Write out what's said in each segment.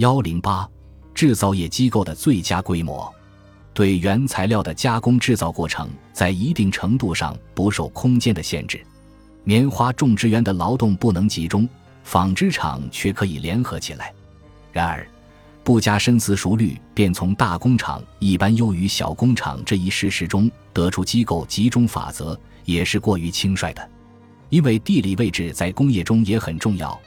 幺零八，制造业机构的最佳规模，对原材料的加工制造过程在一定程度上不受空间的限制。棉花种植园的劳动不能集中，纺织厂却可以联合起来。然而，不加深思熟虑便从大工厂一般优于小工厂这一事实中得出机构集中法则，也是过于轻率的。因为地理位置在工业中也很重要，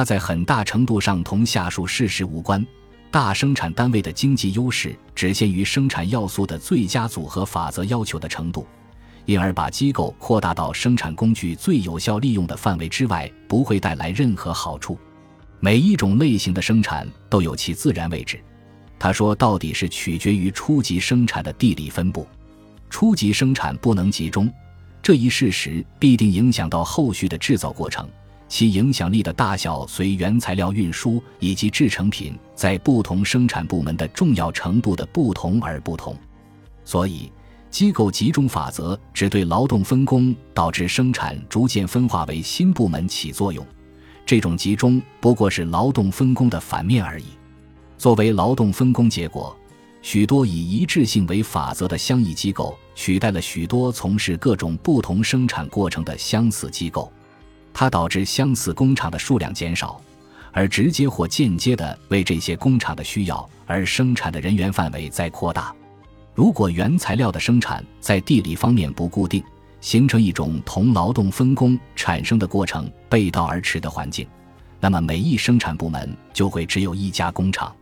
它在很大程度上同下述事实无关：大生产单位的经济优势只限于生产要素的最佳组合法则要求的程度，因而把机构扩大到生产工具最有效利用的范围之外，不会带来任何好处。每一种类型的生产都有其自然位置，他说，到底是取决于初级生产的地理分布。初级生产不能集中，这一事实必定影响到后续的制造过程，其影响力的大小随原材料运输以及制成品在不同生产部门的重要程度的不同而不同。所以，机构集中法则只对劳动分工导致生产逐渐分化为新部门起作用。这种集中不过是劳动分工的反面而已。作为劳动分工结果，许多以一致性为法则的相异机构取代了许多从事各种不同生产过程的相似机构，它导致相似工厂的数量减少，而直接或间接的为这些工厂的需要而生产的人员范围在扩大。如果原材料的生产在地理方面不固定，形成一种同劳动分工产生的过程背道而驰的环境，那么每一生产部门就会只有一家工厂。